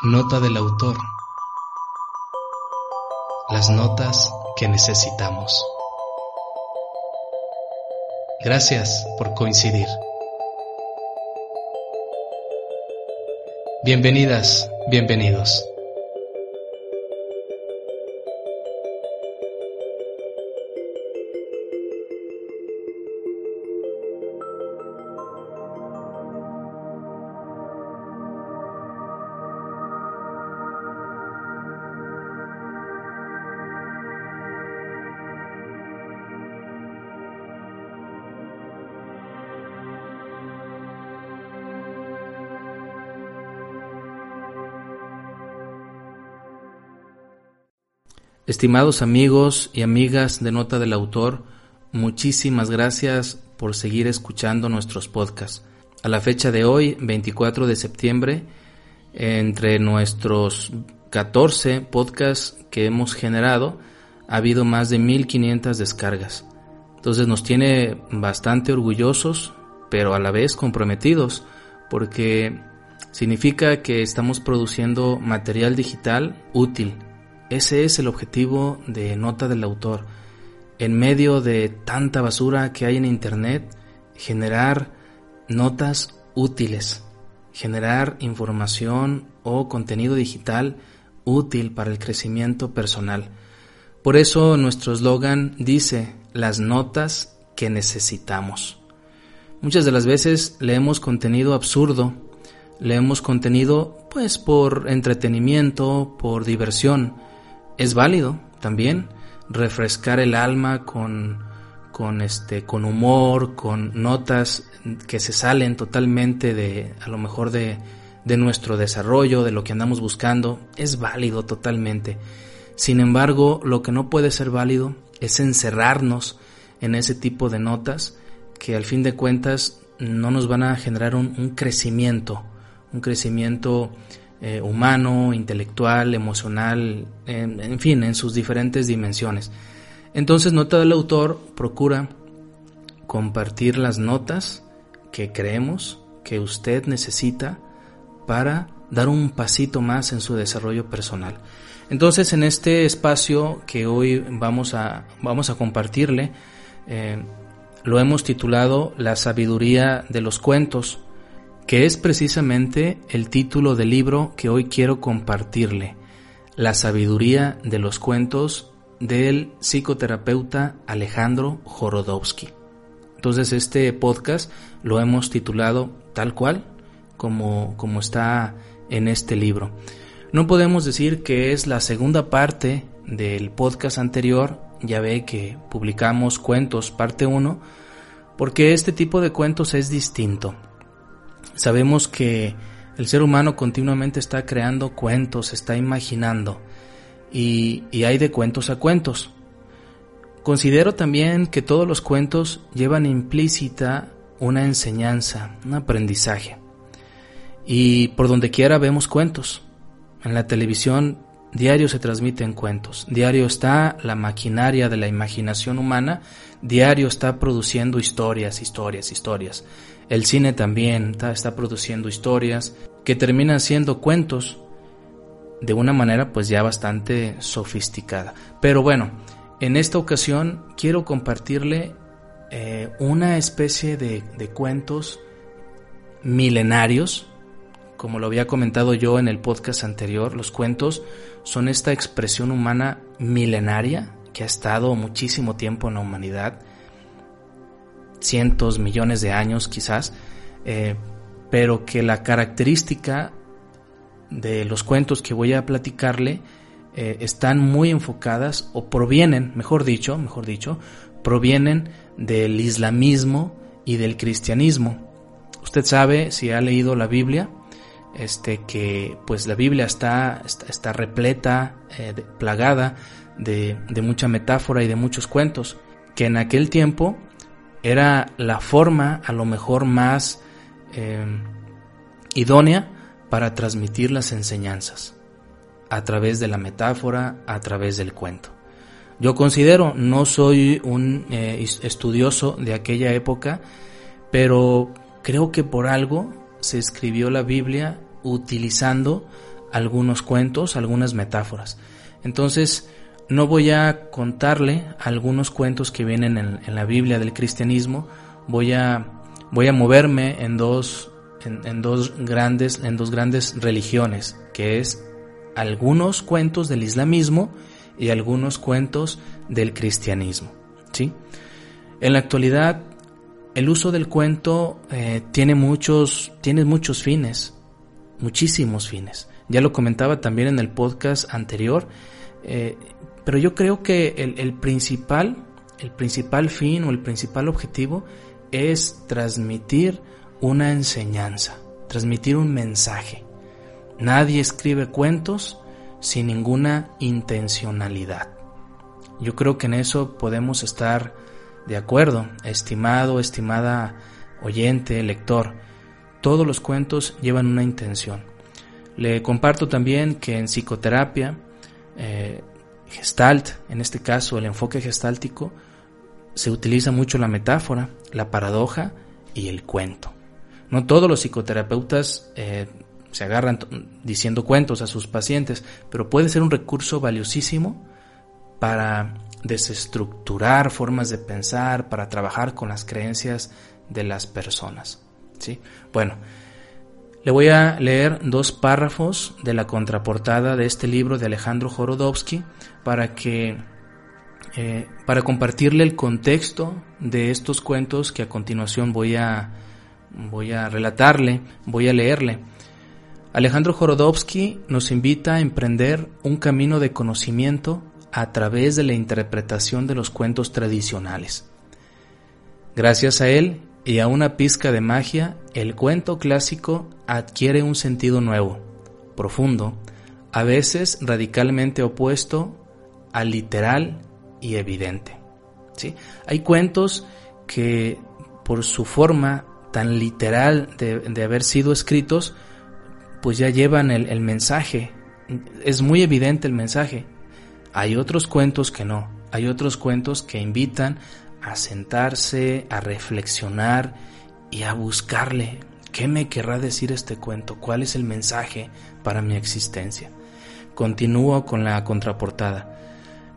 Nota del autor. Las notas que necesitamos. Gracias por coincidir. Bienvenidas, bienvenidos. Estimados amigos y amigas de Nota del Autor, muchísimas gracias por seguir escuchando nuestros podcasts. A la fecha de hoy, 24 de septiembre, entre nuestros 14 podcasts que hemos generado, ha habido más de 1500 descargas. Entonces nos tiene bastante orgullosos, pero a la vez comprometidos, porque significa que estamos produciendo material digital útil ese es el objetivo de Nota del Autor. En medio de tanta basura que hay en Internet, generar notas útiles, generar información o contenido digital útil para el crecimiento personal. Por eso nuestro eslogan dice las notas que necesitamos. Muchas de las veces leemos contenido absurdo, leemos contenido pues por entretenimiento, por diversión, es válido también refrescar el alma con, con, este, con humor, con notas que se salen totalmente de, a lo mejor de, de nuestro desarrollo, de lo que andamos buscando, es válido totalmente. Sin embargo, lo que no puede ser válido es encerrarnos en ese tipo de notas que al fin de cuentas no nos van a generar un, un crecimiento, un crecimiento eh, humano, intelectual, emocional, en, fin, en sus diferentes dimensiones. Entonces, Nota del Autor procura compartir las notas que creemos que usted necesita para dar un pasito más en su desarrollo personal. Entonces, en este espacio que hoy vamos a, vamos a compartirle, eh, lo hemos titulado La sabiduría de los cuentos que es precisamente el título del libro que hoy quiero compartirle, La sabiduría de los cuentos del psicoterapeuta Alejandro Jorodowski. Entonces este podcast lo hemos titulado tal cual como, como está en este libro. No podemos decir que es la segunda parte del podcast anterior, ya ve que publicamos cuentos parte 1, porque este tipo de cuentos es distinto. Sabemos que el ser humano continuamente está creando cuentos, está imaginando y, hay de cuentos a cuentos. Considero también que todos los cuentos llevan implícita una enseñanza, un aprendizaje. Y por donde quiera vemos cuentos. En la televisión diario se transmiten cuentos. Diario está la maquinaria de la imaginación humana. Diario está produciendo historias, historias, historias. El cine también está, produciendo historias que terminan siendo cuentos de una manera pues ya bastante sofisticada. Pero bueno, en esta ocasión quiero compartirle eh, una especie de, de cuentos milenarios, como lo había comentado yo en el podcast anterior, los cuentos son esta expresión humana milenaria que ha estado muchísimo tiempo en la humanidad cientos, millones de años quizás, eh, pero que la característica de los cuentos que voy a platicarle eh, están muy enfocadas o provienen, mejor dicho, mejor dicho, provienen del islamismo y del cristianismo. Usted sabe, si ha leído la Biblia, este, que pues la Biblia está, está, repleta, eh, plagada de, de mucha metáfora y de muchos cuentos, que en aquel tiempo era la forma a lo mejor más eh, idónea para transmitir las enseñanzas, a través de la metáfora, a través del cuento. Yo considero, no soy un eh, estudioso de aquella época, pero creo que por algo se escribió la Biblia utilizando algunos cuentos, algunas metáforas. Entonces, no voy a contarle algunos cuentos que vienen en, la Biblia del cristianismo, voy a, voy a moverme en dos, en, dos grandes, en dos grandes religiones, que es algunos cuentos del islamismo y algunos cuentos del cristianismo. ¿sí? En la actualidad, el uso del cuento eh, tiene, muchos, tiene muchos fines, muchísimos fines. Ya lo comentaba también en el podcast anterior, eh, pero yo creo que el, principal, el principal fin o el principal objetivo es transmitir una enseñanza, transmitir un mensaje. Nadie escribe cuentos sin ninguna intencionalidad. Yo creo que en eso podemos estar de acuerdo, estimado, estimada oyente, lector. Todos los cuentos llevan una intención. Le comparto también que en psicoterapia, eh, gestalt, en este caso el enfoque gestáltico, se utiliza mucho la metáfora, la paradoja y el cuento. No todos los psicoterapeutas eh, se agarran diciendo cuentos a sus pacientes, pero puede ser un recurso valiosísimo para desestructurar formas de pensar, para trabajar con las creencias de las personas. ¿sí? Bueno, le voy a leer dos párrafos de la contraportada de este libro de Alejandro Jorodowski para que eh, para compartirle el contexto de estos cuentos que a continuación voy a voy a relatarle, voy a leerle. Alejandro Jorodowski nos invita a emprender un camino de conocimiento a través de la interpretación de los cuentos tradicionales. Gracias a él y a una pizca de magia, el cuento clásico adquiere un sentido nuevo, profundo, a veces radicalmente opuesto al literal y evidente. ¿sí? Hay cuentos que por su forma tan literal de, haber sido escritos, pues ya llevan el, el mensaje, es muy evidente el mensaje. Hay otros cuentos que no, hay otros cuentos que invitan a sentarse, a reflexionar y a buscarle qué me querrá decir este cuento, cuál es el mensaje para mi existencia. Continúo con la contraportada.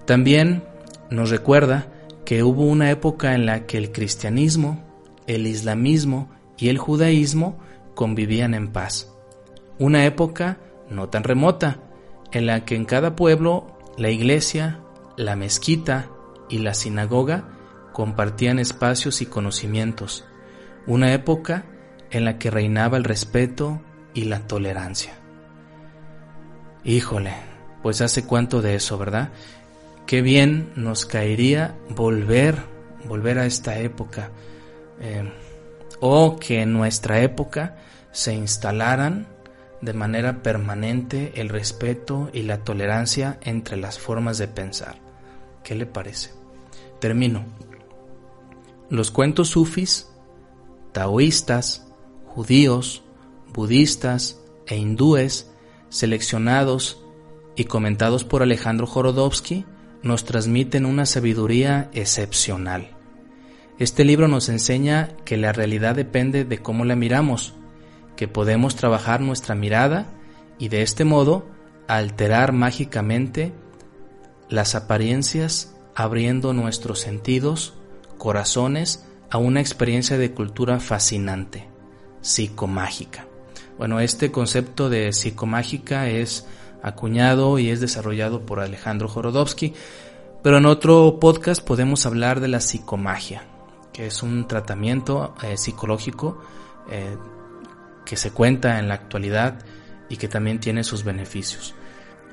También nos recuerda que hubo una época en la que el cristianismo, el islamismo y el judaísmo convivían en paz. Una época no tan remota, en la que en cada pueblo la iglesia, la mezquita y la sinagoga compartían espacios y conocimientos, una época en la que reinaba el respeto y la tolerancia. Híjole, pues hace cuánto de eso, ¿verdad? Qué bien nos caería volver, volver a esta época, eh, o que en nuestra época se instalaran de manera permanente el respeto y la tolerancia entre las formas de pensar. ¿Qué le parece? Termino. Los cuentos sufis, taoístas, judíos, budistas e hindúes, seleccionados y comentados por Alejandro Jorodowski, nos transmiten una sabiduría excepcional. Este libro nos enseña que la realidad depende de cómo la miramos, que podemos trabajar nuestra mirada y de este modo alterar mágicamente las apariencias abriendo nuestros sentidos corazones a una experiencia de cultura fascinante, psicomágica. Bueno, este concepto de psicomágica es acuñado y es desarrollado por Alejandro Jorodowski, pero en otro podcast podemos hablar de la psicomagia, que es un tratamiento eh, psicológico eh, que se cuenta en la actualidad y que también tiene sus beneficios.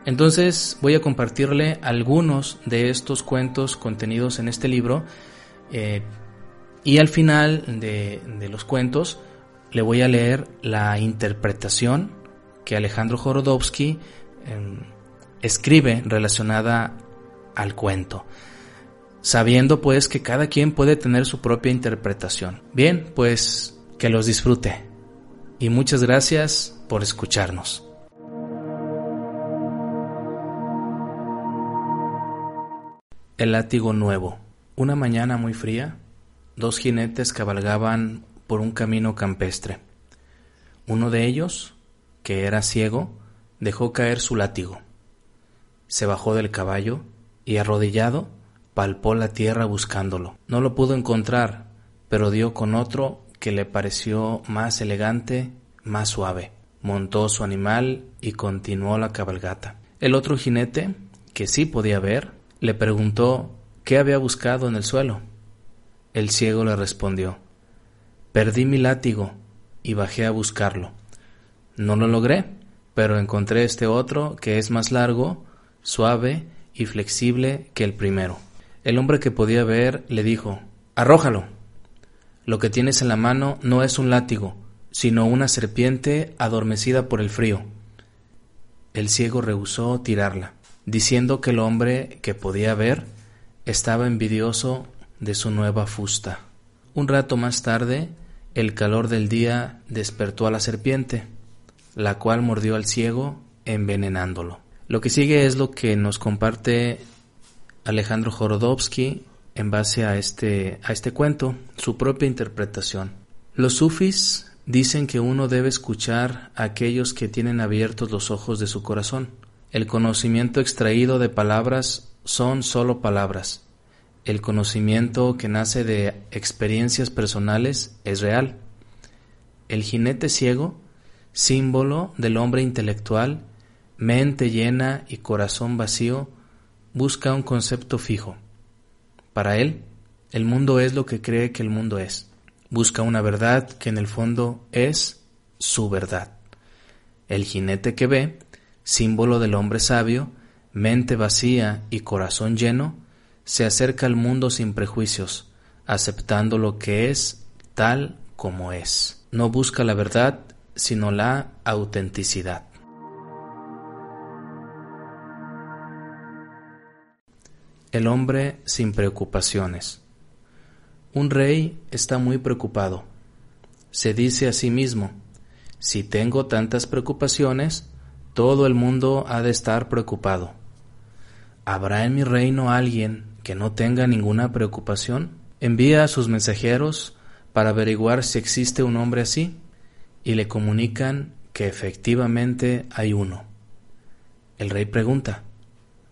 Entonces voy a compartirle algunos de estos cuentos contenidos en este libro eh, y al final de, los cuentos le voy a leer la interpretación que Alejandro Jorodowski em, escribe relacionada al cuento, sabiendo pues que cada quien puede tener su propia interpretación. Bien, pues que los disfrute y muchas gracias por escucharnos. El látigo nuevo. Una mañana muy fría, dos jinetes cabalgaban por un camino campestre. Uno de ellos, que era ciego, dejó caer su látigo. Se bajó del caballo y arrodillado palpó la tierra buscándolo. No lo pudo encontrar, pero dio con otro que le pareció más elegante, más suave. Montó su animal y continuó la cabalgata. El otro jinete, que sí podía ver, le preguntó qué había buscado en el suelo. El ciego le respondió Perdí mi látigo y bajé a buscarlo. No lo logré, pero encontré este otro que es más largo, suave y flexible que el primero. El hombre que podía ver le dijo Arrójalo. Lo que tienes en la mano no es un látigo, sino una serpiente adormecida por el frío. El ciego rehusó tirarla, diciendo que el hombre que podía ver estaba envidioso de su nueva fusta. Un rato más tarde, el calor del día despertó a la serpiente, la cual mordió al ciego envenenándolo. Lo que sigue es lo que nos comparte Alejandro Jorodowski en base a este, a este cuento, su propia interpretación. Los sufis dicen que uno debe escuchar a aquellos que tienen abiertos los ojos de su corazón. El conocimiento extraído de palabras son solo palabras. El conocimiento que nace de experiencias personales es real. El jinete ciego, símbolo del hombre intelectual, mente llena y corazón vacío, busca un concepto fijo. Para él, el mundo es lo que cree que el mundo es. Busca una verdad que en el fondo es su verdad. El jinete que ve, símbolo del hombre sabio, mente vacía y corazón lleno, se acerca al mundo sin prejuicios, aceptando lo que es tal como es. No busca la verdad, sino la autenticidad. El hombre sin preocupaciones. Un rey está muy preocupado. Se dice a sí mismo, si tengo tantas preocupaciones, todo el mundo ha de estar preocupado. ¿Habrá en mi reino alguien que no tenga ninguna preocupación? Envía a sus mensajeros para averiguar si existe un hombre así y le comunican que efectivamente hay uno. El rey pregunta,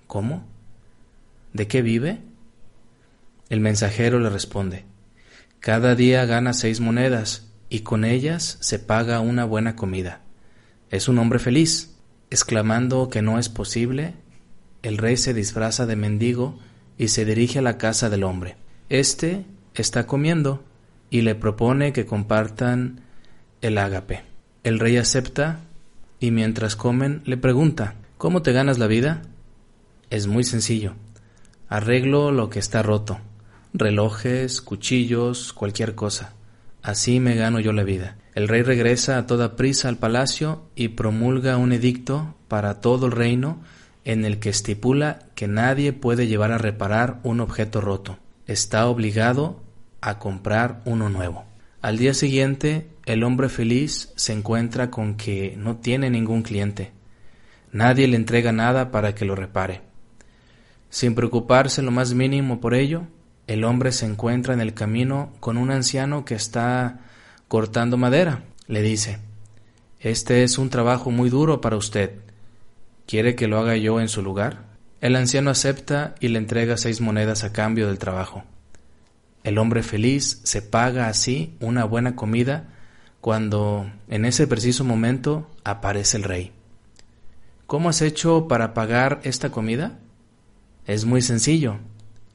¿cómo? ¿De qué vive? El mensajero le responde, Cada día gana seis monedas y con ellas se paga una buena comida. Es un hombre feliz. Exclamando que no es posible, el rey se disfraza de mendigo y se dirige a la casa del hombre. Este está comiendo y le propone que compartan el ágape. El rey acepta y mientras comen le pregunta, ¿Cómo te ganas la vida? Es muy sencillo. Arreglo lo que está roto. Relojes, cuchillos, cualquier cosa. Así me gano yo la vida. El rey regresa a toda prisa al palacio y promulga un edicto para todo el reino en el que estipula que nadie puede llevar a reparar un objeto roto. Está obligado a comprar uno nuevo. Al día siguiente, el hombre feliz se encuentra con que no tiene ningún cliente. Nadie le entrega nada para que lo repare. Sin preocuparse lo más mínimo por ello, el hombre se encuentra en el camino con un anciano que está cortando madera. Le dice, Este es un trabajo muy duro para usted. ¿Quiere que lo haga yo en su lugar? El anciano acepta y le entrega seis monedas a cambio del trabajo. El hombre feliz se paga así una buena comida cuando en ese preciso momento aparece el rey. ¿Cómo has hecho para pagar esta comida? Es muy sencillo.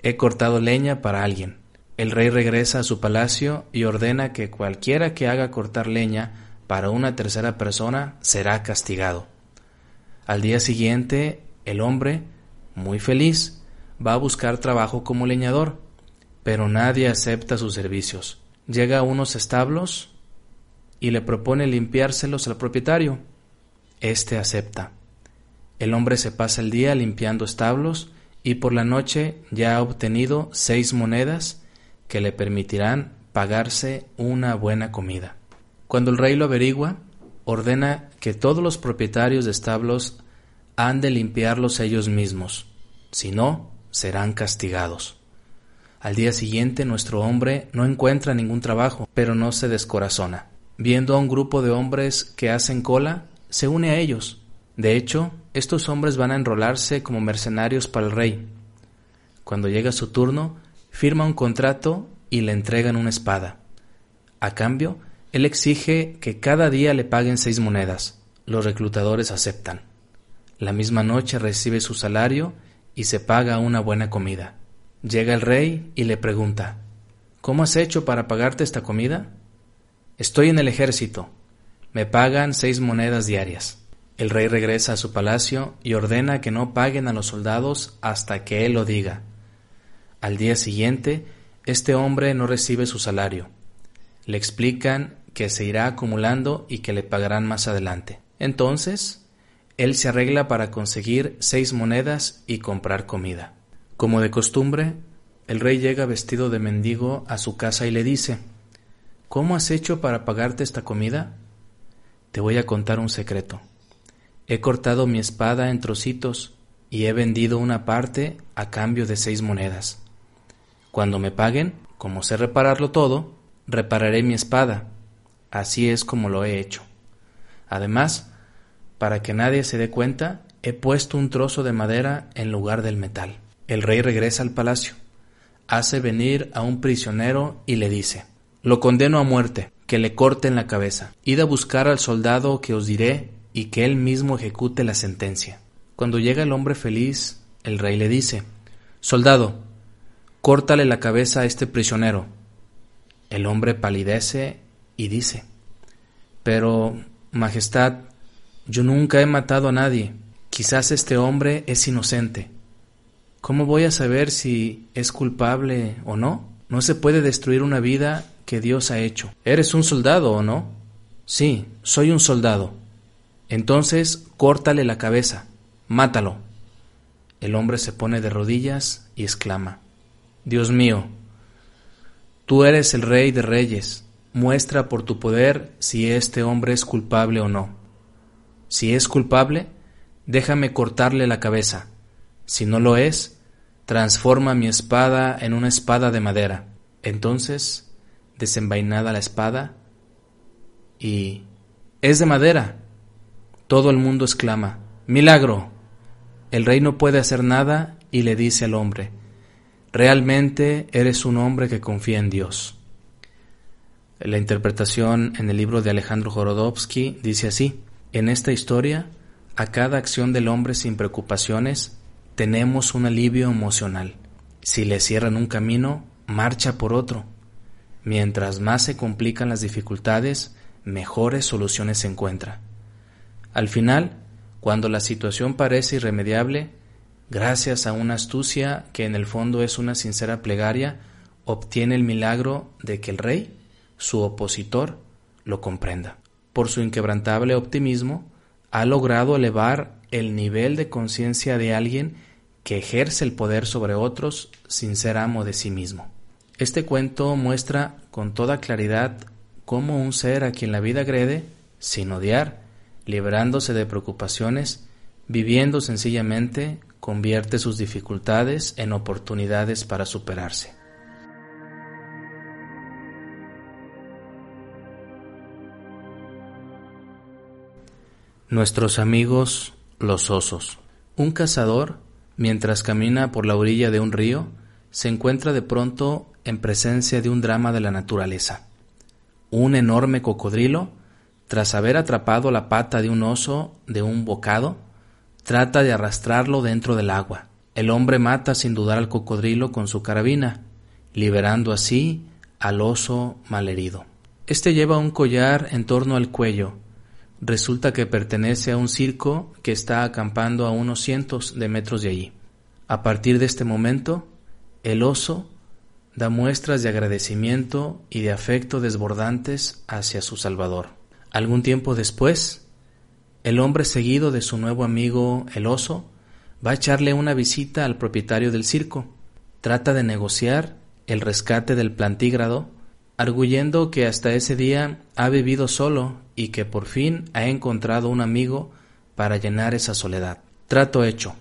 He cortado leña para alguien. El rey regresa a su palacio y ordena que cualquiera que haga cortar leña para una tercera persona será castigado. Al día siguiente, el hombre, muy feliz, va a buscar trabajo como leñador, pero nadie acepta sus servicios. Llega a unos establos y le propone limpiárselos al propietario. Este acepta. El hombre se pasa el día limpiando establos y por la noche ya ha obtenido seis monedas que le permitirán pagarse una buena comida. Cuando el rey lo averigua, ordena que todos los propietarios de establos han de limpiarlos ellos mismos, si no, serán castigados. Al día siguiente nuestro hombre no encuentra ningún trabajo, pero no se descorazona. Viendo a un grupo de hombres que hacen cola, se une a ellos De hecho, estos hombres van a enrolarse como mercenarios para el rey. Cuando llega su turno, firma un contrato y le entregan una espada. A cambio, él exige que cada día le paguen seis monedas. Los reclutadores aceptan. La misma noche recibe su salario y se paga una buena comida. Llega el rey y le pregunta, ¿Cómo has hecho para pagarte esta comida? Estoy en el ejército. Me pagan seis monedas diarias. El rey regresa a su palacio y ordena que no paguen a los soldados hasta que él lo diga. Al día siguiente, este hombre no recibe su salario. Le explican que se irá acumulando y que le pagarán más adelante. Entonces, él se arregla para conseguir seis monedas y comprar comida. Como de costumbre, el rey llega vestido de mendigo a su casa y le dice, ¿Cómo has hecho para pagarte esta comida? Te voy a contar un secreto. He cortado mi espada en trocitos y he vendido una parte a cambio de seis monedas. Cuando me paguen, como sé repararlo todo, repararé mi espada. Así es como lo he hecho. Además, para que nadie se dé cuenta, he puesto un trozo de madera en lugar del metal. El rey regresa al palacio, hace venir a un prisionero y le dice, Lo condeno a muerte, que le corten la cabeza. Id a buscar al soldado que os diré y que él mismo ejecute la sentencia. Cuando llega el hombre feliz, el rey le dice, Soldado, córtale la cabeza a este prisionero. El hombre palidece y dice, Pero, Majestad, yo nunca he matado a nadie. Quizás este hombre es inocente. ¿Cómo voy a saber si es culpable o no? No se puede destruir una vida que Dios ha hecho. ¿Eres un soldado o no? Sí, soy un soldado. Entonces córtale la cabeza, mátalo. El hombre se pone de rodillas y exclama, Dios mío, tú eres el rey de reyes, muestra por tu poder si este hombre es culpable o no. Si es culpable, déjame cortarle la cabeza. Si no lo es, transforma mi espada en una espada de madera. Entonces, desenvainada la espada, y... Es de madera. Todo el mundo exclama, Milagro. El rey no puede hacer nada y le dice al hombre, Realmente eres un hombre que confía en Dios. La interpretación en el libro de Alejandro Jorodowski dice así, en esta historia, a cada acción del hombre sin preocupaciones, tenemos un alivio emocional. Si le cierran un camino, marcha por otro. Mientras más se complican las dificultades, mejores soluciones se encuentra. Al final, cuando la situación parece irremediable, gracias a una astucia que en el fondo es una sincera plegaria, obtiene el milagro de que el rey, su opositor, lo comprenda. Por su inquebrantable optimismo, ha logrado elevar el nivel de conciencia de alguien que ejerce el poder sobre otros sin ser amo de sí mismo. Este cuento muestra con toda claridad cómo un ser a quien la vida agrede, sin odiar, liberándose de preocupaciones, viviendo sencillamente, convierte sus dificultades en oportunidades para superarse. Nuestros amigos los osos. Un cazador, mientras camina por la orilla de un río, se encuentra de pronto en presencia de un drama de la naturaleza. Un enorme cocodrilo tras haber atrapado la pata de un oso de un bocado, trata de arrastrarlo dentro del agua. El hombre mata sin dudar al cocodrilo con su carabina, liberando así al oso malherido. Este lleva un collar en torno al cuello. Resulta que pertenece a un circo que está acampando a unos cientos de metros de allí. A partir de este momento, el oso da muestras de agradecimiento y de afecto desbordantes hacia su Salvador. Algún tiempo después, el hombre seguido de su nuevo amigo el oso va a echarle una visita al propietario del circo. Trata de negociar el rescate del plantígrado, arguyendo que hasta ese día ha vivido solo y que por fin ha encontrado un amigo para llenar esa soledad. Trato hecho,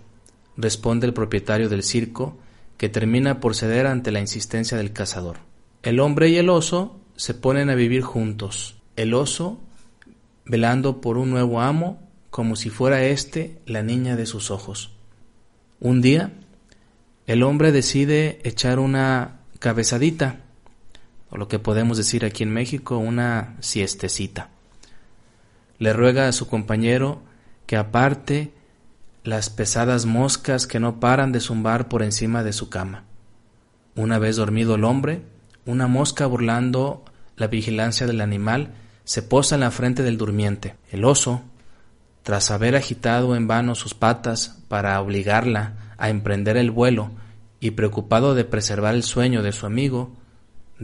responde el propietario del circo, que termina por ceder ante la insistencia del cazador. El hombre y el oso se ponen a vivir juntos. El oso velando por un nuevo amo como si fuera éste la niña de sus ojos. Un día, el hombre decide echar una cabezadita, lo que podemos decir aquí en México, una siestecita. Le ruega a su compañero que aparte las pesadas moscas que no paran de zumbar por encima de su cama. Una vez dormido el hombre, una mosca burlando la vigilancia del animal se posa en la frente del durmiente. El oso, tras haber agitado en vano sus patas para obligarla a emprender el vuelo y preocupado de preservar el sueño de su amigo,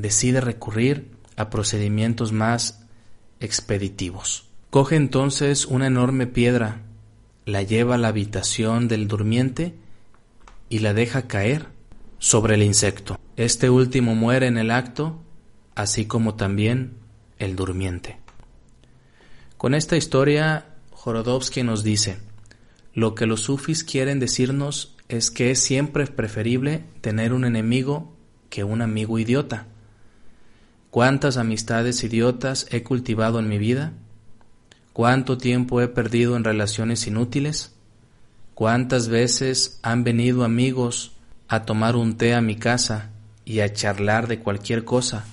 decide recurrir a procedimientos más expeditivos. Coge entonces una enorme piedra, la lleva a la habitación del durmiente y la deja caer sobre el insecto. Este último muere en el acto, así como también el durmiente. Con esta historia, Jorodowski nos dice, lo que los sufis quieren decirnos es que es siempre preferible tener un enemigo que un amigo idiota. ¿Cuántas amistades idiotas he cultivado en mi vida? ¿Cuánto tiempo he perdido en relaciones inútiles? ¿Cuántas veces han venido amigos a tomar un té a mi casa y a charlar de cualquier cosa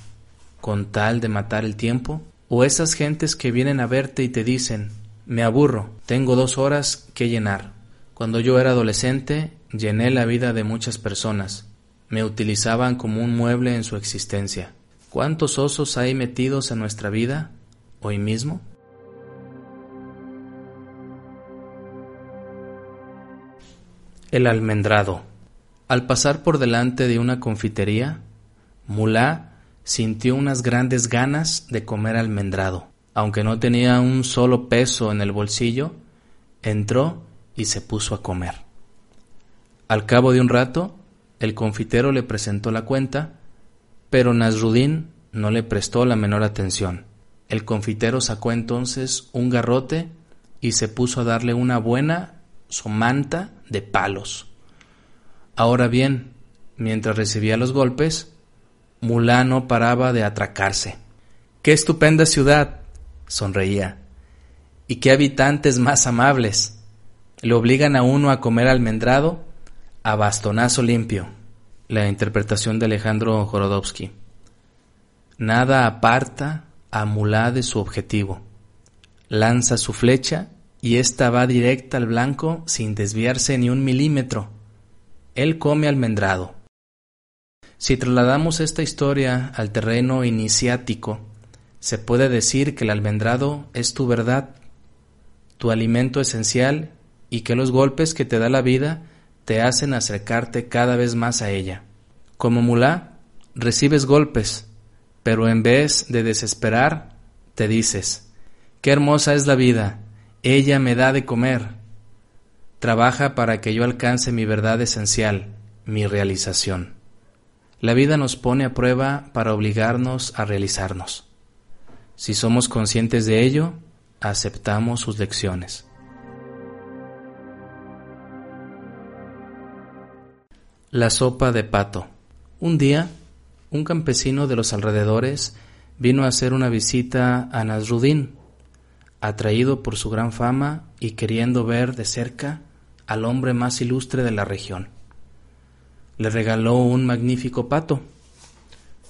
con tal de matar el tiempo? ¿O esas gentes que vienen a verte y te dicen, me aburro, tengo dos horas que llenar? Cuando yo era adolescente, llené la vida de muchas personas. Me utilizaban como un mueble en su existencia. ¿Cuántos osos hay metidos en nuestra vida hoy mismo? El almendrado. Al pasar por delante de una confitería, Mulá sintió unas grandes ganas de comer almendrado. Aunque no tenía un solo peso en el bolsillo, entró y se puso a comer. Al cabo de un rato, el confitero le presentó la cuenta, pero Nasrudín no le prestó la menor atención. El confitero sacó entonces un garrote y se puso a darle una buena somanta de palos. Ahora bien, mientras recibía los golpes, Mulá no paraba de atracarse. ¡Qué estupenda ciudad! sonreía. ¿Y qué habitantes más amables! Le obligan a uno a comer almendrado a bastonazo limpio. La interpretación de Alejandro Jorodowski. Nada aparta a Mulá de su objetivo. Lanza su flecha y ésta va directa al blanco sin desviarse ni un milímetro. Él come almendrado. Si trasladamos esta historia al terreno iniciático, se puede decir que el almendrado es tu verdad, tu alimento esencial y que los golpes que te da la vida te hacen acercarte cada vez más a ella. Como mulá, recibes golpes, pero en vez de desesperar, te dices, qué hermosa es la vida, ella me da de comer. Trabaja para que yo alcance mi verdad esencial, mi realización. La vida nos pone a prueba para obligarnos a realizarnos. Si somos conscientes de ello, aceptamos sus lecciones. La sopa de pato. Un día, un campesino de los alrededores vino a hacer una visita a Nasrudin, atraído por su gran fama y queriendo ver de cerca al hombre más ilustre de la región. Le regaló un magnífico pato.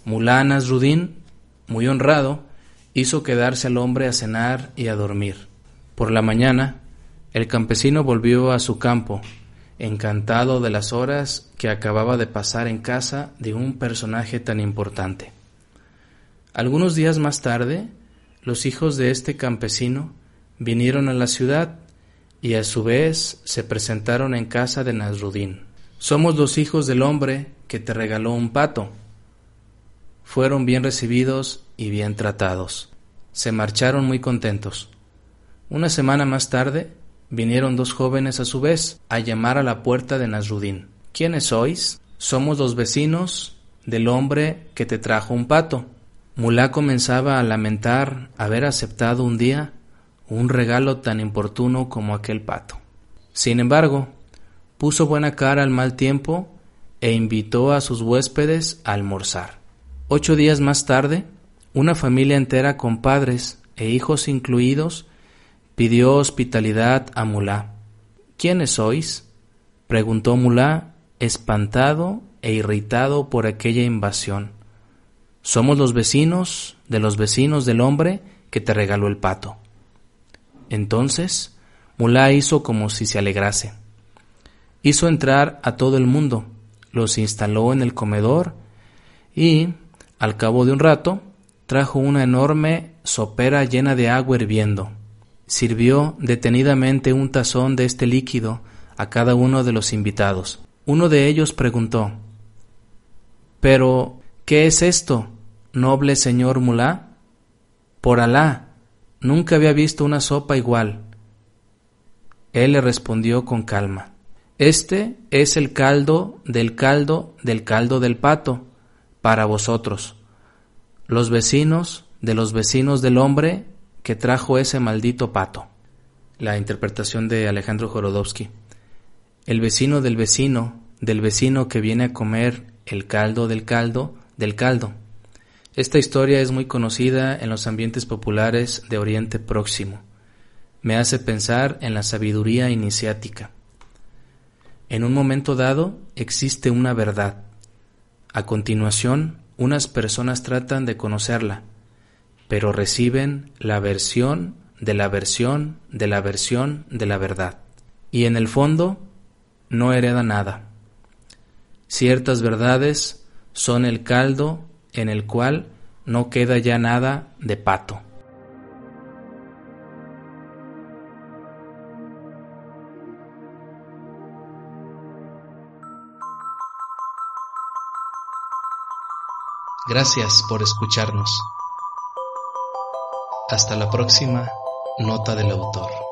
Mulán Nasrudin, muy honrado, hizo quedarse al hombre a cenar y a dormir. Por la mañana, el campesino volvió a su campo, encantado de las horas que acababa de pasar en casa de un personaje tan importante. Algunos días más tarde, los hijos de este campesino vinieron a la ciudad y a su vez se presentaron en casa de Nasrudín. Somos los hijos del hombre que te regaló un pato. Fueron bien recibidos y bien tratados. Se marcharon muy contentos. Una semana más tarde vinieron dos jóvenes a su vez a llamar a la puerta de Nasrudín. ¿Quiénes sois? Somos los vecinos del hombre que te trajo un pato. Mulá comenzaba a lamentar haber aceptado un día un regalo tan importuno como aquel pato. Sin embargo, puso buena cara al mal tiempo e invitó a sus huéspedes a almorzar. Ocho días más tarde, una familia entera con padres e hijos incluidos pidió hospitalidad a Mulá. ¿Quiénes sois? preguntó Mulá, espantado e irritado por aquella invasión. Somos los vecinos de los vecinos del hombre que te regaló el pato. Entonces, Mulá hizo como si se alegrase. Hizo entrar a todo el mundo, los instaló en el comedor y, al cabo de un rato, trajo una enorme sopera llena de agua hirviendo. Sirvió detenidamente un tazón de este líquido a cada uno de los invitados. Uno de ellos preguntó Pero, ¿qué es esto, noble señor Mulá? Por Alá, nunca había visto una sopa igual. Él le respondió con calma Este es el caldo del caldo del caldo del pato para vosotros, los vecinos de los vecinos del hombre que trajo ese maldito pato. La interpretación de Alejandro Jorodowski. El vecino del vecino, del vecino que viene a comer el caldo del caldo del caldo. Esta historia es muy conocida en los ambientes populares de Oriente Próximo. Me hace pensar en la sabiduría iniciática. En un momento dado existe una verdad. A continuación, unas personas tratan de conocerla, pero reciben la versión de la versión de la versión de la verdad. Y en el fondo no hereda nada. Ciertas verdades son el caldo en el cual no queda ya nada de pato. Gracias por escucharnos. Hasta la próxima nota del autor.